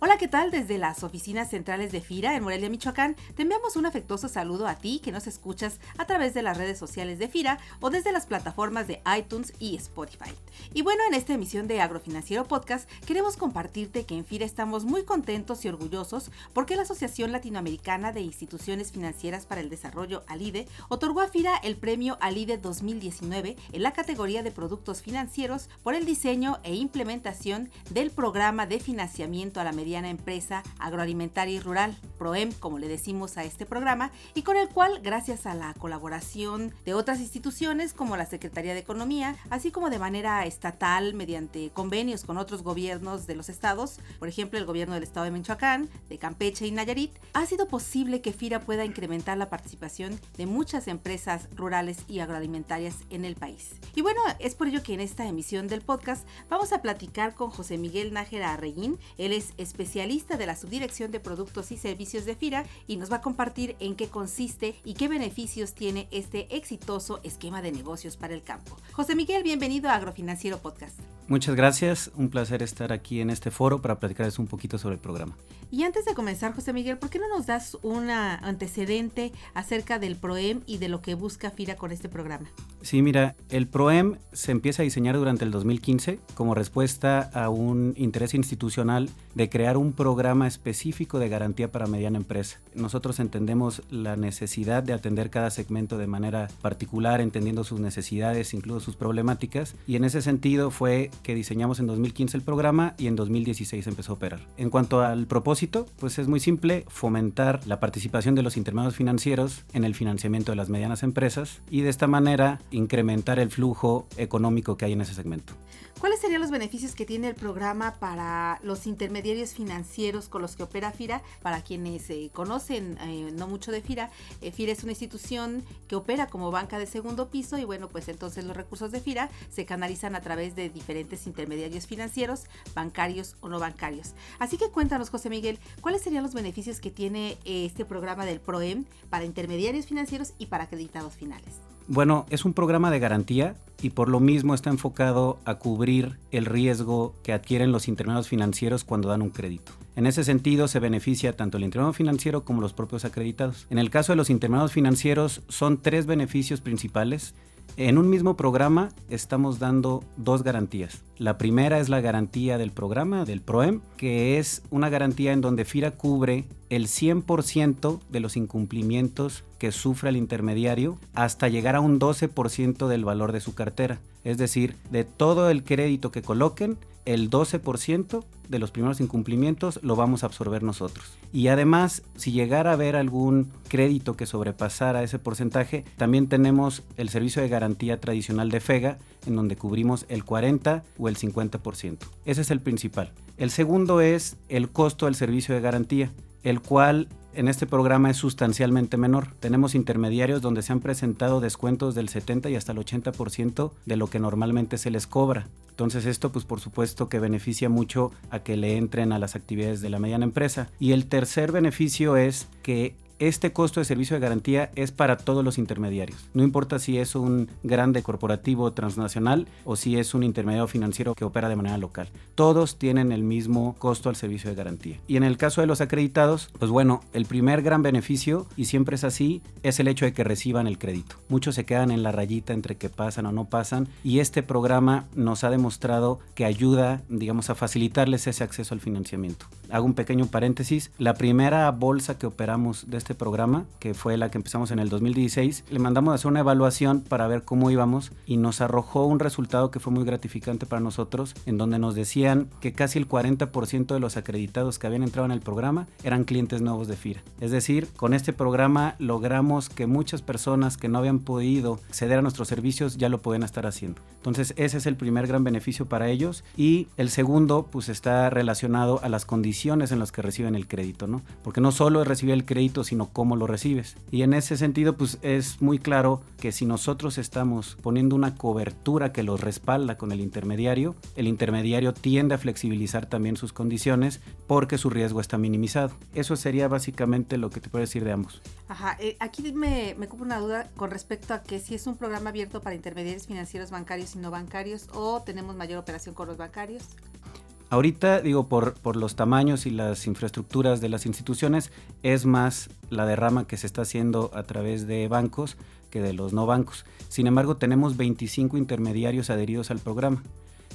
Hola, ¿qué tal? Desde las oficinas centrales de FIRA en Morelia, Michoacán, te enviamos un afectuoso saludo a ti que nos escuchas a través de las redes sociales de FIRA o desde las plataformas de iTunes y Spotify. Y bueno, en esta emisión de Agrofinanciero Podcast queremos compartirte que en FIRA estamos muy contentos y orgullosos porque la Asociación Latinoamericana de Instituciones Financieras para el Desarrollo, ALIDE, otorgó a FIRA el premio ALIDE 2019 en la categoría de productos financieros por el diseño e implementación del programa de financiamiento a la empresa agroalimentaria y rural, PROEM, como le decimos a este programa, y con el cual, gracias a la colaboración de otras instituciones como la Secretaría de Economía, así como de manera estatal mediante convenios con otros gobiernos de los estados, por ejemplo el gobierno del estado de Michoacán, de Campeche y Nayarit, ha sido posible que FIRA pueda incrementar la participación de muchas empresas rurales y agroalimentarias en el país. Y bueno, es por ello que en esta emisión del podcast vamos a platicar con José Miguel Nájera Arreguín, él es especialista de la Subdirección de Productos y Servicios de FIRA y nos va a compartir en qué consiste y qué beneficios tiene este exitoso esquema de negocios para el campo. José Miguel, bienvenido a Agrofinanciero Podcast. Muchas gracias, un placer estar aquí en este foro para platicarles un poquito sobre el programa. Y antes de comenzar, José Miguel, ¿por qué no nos das un antecedente acerca del PROEM y de lo que busca FIRA con este programa? Sí, mira, el PROEM se empieza a diseñar durante el 2015 como respuesta a un interés institucional de crear un programa específico de garantía para mediana empresa. Nosotros entendemos la necesidad de atender cada segmento de manera particular, entendiendo sus necesidades, incluso sus problemáticas, y en ese sentido fue que diseñamos en 2015 el programa y en 2016 empezó a operar. En cuanto al propósito, pues es muy simple, fomentar la participación de los intermediarios financieros en el financiamiento de las medianas empresas y de esta manera incrementar el flujo económico que hay en ese segmento. ¿Cuáles serían los beneficios que tiene el programa para los intermediarios financieros con los que opera FIRA? Para quienes eh, conocen eh, no mucho de FIRA, eh, FIRA es una institución que opera como banca de segundo piso y bueno, pues entonces los recursos de FIRA se canalizan a través de diferentes intermediarios financieros, bancarios o no bancarios. Así que cuéntanos, José Miguel, ¿cuáles serían los beneficios que tiene este programa del PROEM para intermediarios financieros y para acreditados finales? Bueno, es un programa de garantía y por lo mismo está enfocado a cubrir el riesgo que adquieren los intermediarios financieros cuando dan un crédito. En ese sentido, se beneficia tanto el intermediario financiero como los propios acreditados. En el caso de los intermediarios financieros, son tres beneficios principales. En un mismo programa estamos dando dos garantías. La primera es la garantía del programa, del PROEM, que es una garantía en donde FIRA cubre el 100% de los incumplimientos que sufre el intermediario hasta llegar a un 12% del valor de su cartera. Es decir, de todo el crédito que coloquen, el 12% de los primeros incumplimientos lo vamos a absorber nosotros. Y además, si llegara a haber algún crédito que sobrepasara ese porcentaje, también tenemos el servicio de garantía tradicional de FEGA, en donde cubrimos el 40 o el 50%. Ese es el principal. El segundo es el costo del servicio de garantía el cual en este programa es sustancialmente menor. Tenemos intermediarios donde se han presentado descuentos del 70 y hasta el 80% de lo que normalmente se les cobra. Entonces esto pues por supuesto que beneficia mucho a que le entren a las actividades de la mediana empresa. Y el tercer beneficio es que este costo de servicio de garantía es para todos los intermediarios. No importa si es un grande corporativo transnacional o si es un intermediario financiero que opera de manera local. Todos tienen el mismo costo al servicio de garantía. Y en el caso de los acreditados, pues bueno, el primer gran beneficio, y siempre es así, es el hecho de que reciban el crédito. Muchos se quedan en la rayita entre que pasan o no pasan y este programa nos ha demostrado que ayuda, digamos, a facilitarles ese acceso al financiamiento. Hago un pequeño paréntesis. La primera bolsa que operamos de este este programa, que fue la que empezamos en el 2016, le mandamos a hacer una evaluación para ver cómo íbamos y nos arrojó un resultado que fue muy gratificante para nosotros, en donde nos decían que casi el 40% de los acreditados que habían entrado en el programa eran clientes nuevos de FIRA. Es decir, con este programa logramos que muchas personas que no habían podido acceder a nuestros servicios ya lo pueden estar haciendo. Entonces, ese es el primer gran beneficio para ellos y el segundo pues está relacionado a las condiciones en las que reciben el crédito, ¿no? Porque no solo es recibir el crédito, sino sino cómo lo recibes. Y en ese sentido, pues es muy claro que si nosotros estamos poniendo una cobertura que los respalda con el intermediario, el intermediario tiende a flexibilizar también sus condiciones porque su riesgo está minimizado. Eso sería básicamente lo que te puedo decir de ambos. Ajá, eh, aquí me, me ocupa una duda con respecto a que si es un programa abierto para intermediarios financieros bancarios y no bancarios o tenemos mayor operación con los bancarios. Ahorita, digo, por, los tamaños y las infraestructuras de las instituciones, es más la derrama que se está haciendo a través de bancos que de los no bancos. Sin embargo, tenemos 25 intermediarios adheridos al programa.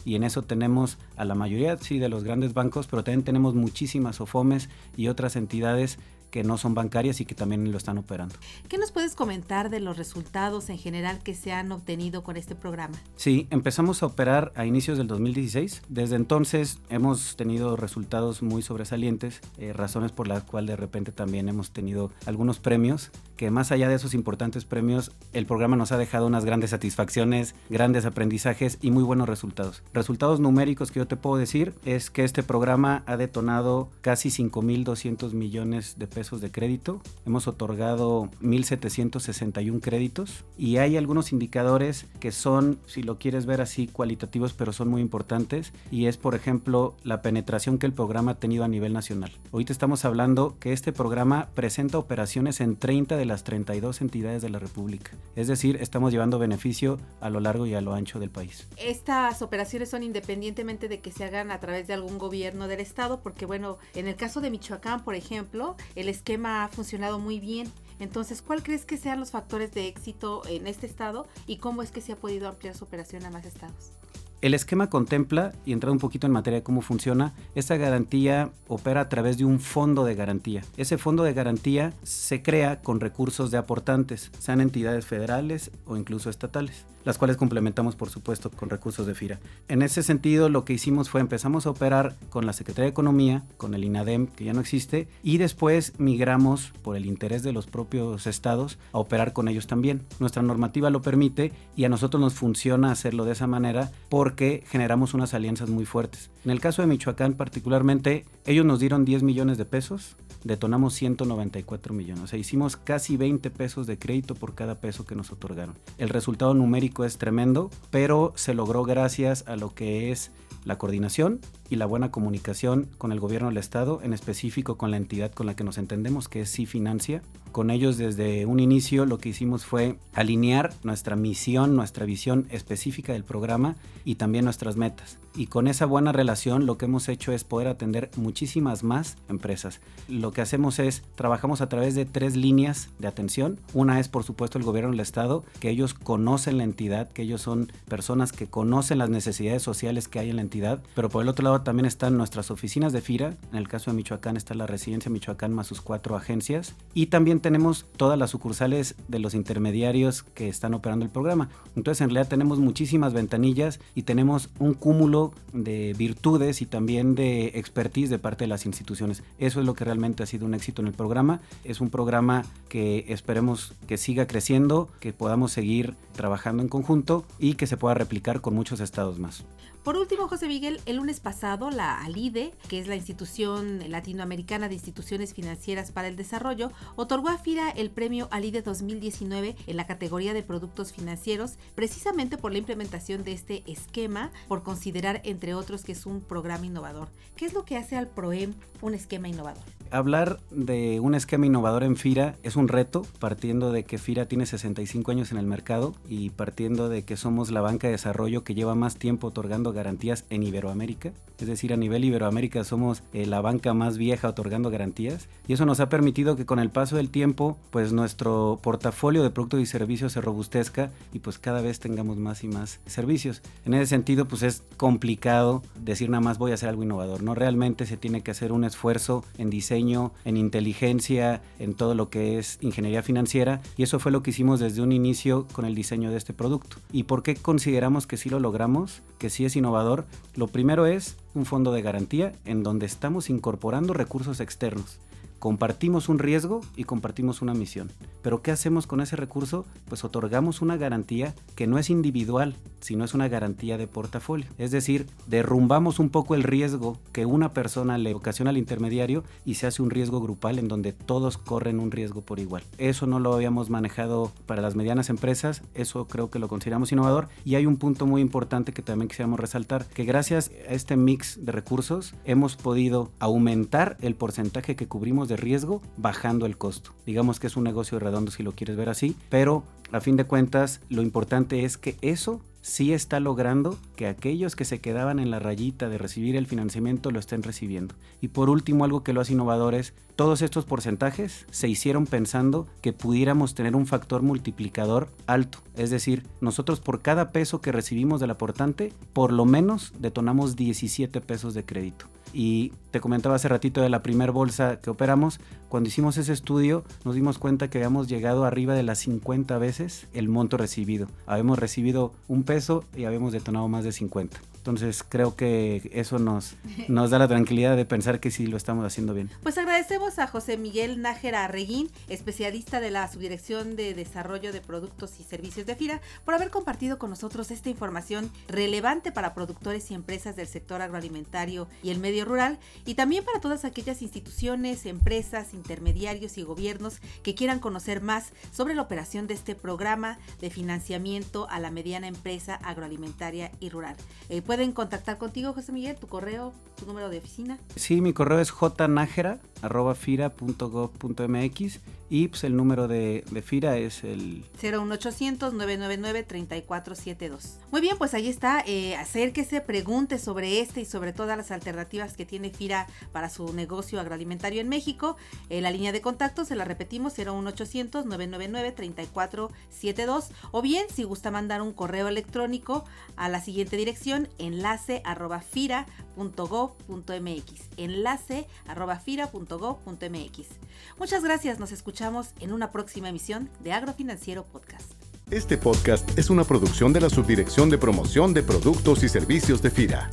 Y en eso tenemos a la mayoría, sí, de los grandes bancos, pero también tenemos muchísimas OFOMES y otras entidades que no son bancarias y que también lo están operando. ¿Qué nos puedes comentar de los resultados en general que se han obtenido con este programa? Sí, empezamos a operar a inicios del 2016. Desde entonces hemos tenido resultados muy sobresalientes, eh, razones por las cuales de repente también hemos tenido algunos premios, que más allá de esos importantes premios, el programa nos ha dejado unas grandes satisfacciones, grandes aprendizajes y muy buenos resultados. Resultados numéricos que yo te puedo decir es que este programa ha detonado casi 5.200 millones de pesos de crédito. Hemos otorgado 1.761 créditos y hay algunos indicadores que son, si lo quieres ver así, cualitativos, pero son muy importantes. Y es, por ejemplo, la penetración que el programa ha tenido a nivel nacional. Ahorita estamos hablando que este programa presenta operaciones en 30 de las 32 entidades de la República. Es decir, estamos llevando beneficio a lo largo y a lo ancho del país. Estas operaciones son independientemente de que se hagan a través de algún gobierno del estado, porque bueno, en el caso de Michoacán, por ejemplo, el esquema ha funcionado muy bien. Entonces, ¿cuál crees que sean los factores de éxito en este estado y cómo es que se ha podido ampliar su operación a más estados? El esquema contempla, y entrando un poquito en materia de cómo funciona, esta garantía opera a través de un fondo de garantía. Ese fondo de garantía se crea con recursos de aportantes, sean entidades federales o incluso estatales las cuales complementamos por supuesto con recursos de FIRA. En ese sentido lo que hicimos fue empezamos a operar con la Secretaría de Economía, con el INADEM que ya no existe y después migramos por el interés de los propios estados a operar con ellos también. Nuestra normativa lo permite y a nosotros nos funciona hacerlo de esa manera porque generamos unas alianzas muy fuertes. En el caso de Michoacán particularmente, ellos nos dieron 10 millones de pesos, detonamos 194 millones, o sea, hicimos casi 20 pesos de crédito por cada peso que nos otorgaron. El resultado numérico es tremendo, pero se logró gracias a lo que es la coordinación y la buena comunicación con el gobierno del estado, en específico con la entidad con la que nos entendemos, que es Sí Financia. Con ellos desde un inicio lo que hicimos fue alinear nuestra misión, nuestra visión específica del programa y también nuestras metas. Y con esa buena relación lo que hemos hecho es poder atender muchísimas más empresas. Lo que hacemos es, trabajamos a través de tres líneas de atención. Una es, por supuesto, el gobierno del Estado, que ellos conocen la entidad, que ellos son personas que conocen las necesidades sociales que hay en la entidad. Pero por el otro lado también están nuestras oficinas de FIRA. En el caso de Michoacán está la residencia Michoacán más sus cuatro agencias. Y también tenemos todas las sucursales de los intermediarios que están operando el programa. Entonces en realidad tenemos muchísimas ventanillas y tenemos un cúmulo de virtudes y también de expertise de parte de las instituciones. Eso es lo que realmente ha sido un éxito en el programa. Es un programa que esperemos que siga creciendo, que podamos seguir trabajando en conjunto y que se pueda replicar con muchos estados más. Por último, José Miguel, el lunes pasado la ALIDE, que es la Institución Latinoamericana de Instituciones Financieras para el Desarrollo, otorgó a FIRA el premio ALIDE 2019 en la categoría de productos financieros, precisamente por la implementación de este esquema, por considerar, entre otros, que es un programa innovador. ¿Qué es lo que hace al PROEM un esquema innovador? Hablar de un esquema innovador en FIRA es un reto, partiendo de que FIRA tiene 65 años en el mercado y partiendo de que somos la banca de desarrollo que lleva más tiempo otorgando garantías en Iberoamérica. Es decir, a nivel Iberoamérica somos eh, la banca más vieja otorgando garantías y eso nos ha permitido que con el paso del tiempo pues nuestro portafolio de productos y servicios se robustezca y pues cada vez tengamos más y más servicios. En ese sentido pues es complicado decir nada más voy a hacer algo innovador, ¿no? Realmente se tiene que hacer un esfuerzo en diseño, en inteligencia, en todo lo que es ingeniería financiera y eso fue lo que hicimos desde un inicio con el diseño de este producto. ¿Y por qué consideramos que sí lo logramos? Que sí es innovador. Lo primero es un fondo de garantía en donde estamos incorporando recursos externos. Compartimos un riesgo y compartimos una misión. Pero ¿qué hacemos con ese recurso? Pues otorgamos una garantía que no es individual, sino es una garantía de portafolio. Es decir, derrumbamos un poco el riesgo que una persona le ocasiona al intermediario y se hace un riesgo grupal en donde todos corren un riesgo por igual. Eso no lo habíamos manejado para las medianas empresas, eso creo que lo consideramos innovador y hay un punto muy importante que también quisiéramos resaltar, que gracias a este mix de recursos hemos podido aumentar el porcentaje que cubrimos de riesgo bajando el costo. Digamos que es un negocio redondo si lo quieres ver así, pero a fin de cuentas lo importante es que eso sí está logrando que aquellos que se quedaban en la rayita de recibir el financiamiento lo estén recibiendo. Y por último, algo que lo hace innovador es, todos estos porcentajes se hicieron pensando que pudiéramos tener un factor multiplicador alto. Es decir, nosotros por cada peso que recibimos del aportante, por lo menos detonamos 17 pesos de crédito. Y te comentaba hace ratito de la primer bolsa que operamos, cuando hicimos ese estudio nos dimos cuenta que habíamos llegado arriba de las 50 veces el monto recibido. Habíamos recibido un peso y habíamos detonado más de 50. Entonces creo que eso nos, nos da la tranquilidad de pensar que sí lo estamos haciendo bien. Pues agradecemos a José Miguel Nájera Arreguín, especialista de la Subdirección de Desarrollo de Productos y Servicios de FIRA, por haber compartido con nosotros esta información relevante para productores y empresas del sector agroalimentario y el medio rural, y también para todas aquellas instituciones, empresas, intermediarios y gobiernos que quieran conocer más sobre la operación de este programa de financiamiento a la mediana empresa agroalimentaria y rural. Eh, pueden contactar contigo, José Miguel, tu correo, tu número de oficina. Sí, mi correo es jnajera.fira.gov.mx y pues el número de, de FIRA es el 01800-999-3472. Muy bien, pues ahí está. Eh, acérquese, pregunte sobre este y sobre todas las alternativas que tiene FIRA para su negocio agroalimentario en México. Eh, la línea de contacto, se la repetimos, 01800-999-3472. O bien, si gusta mandar un correo electrónico a la siguiente dirección, enlace arroba fira.gov.mx. Enlace arroba fira.gov.mx. Muchas gracias, nos escuchamos en una próxima emisión de Agrofinanciero Podcast. Este podcast es una producción de la Subdirección de Promoción de Productos y Servicios de FIRA.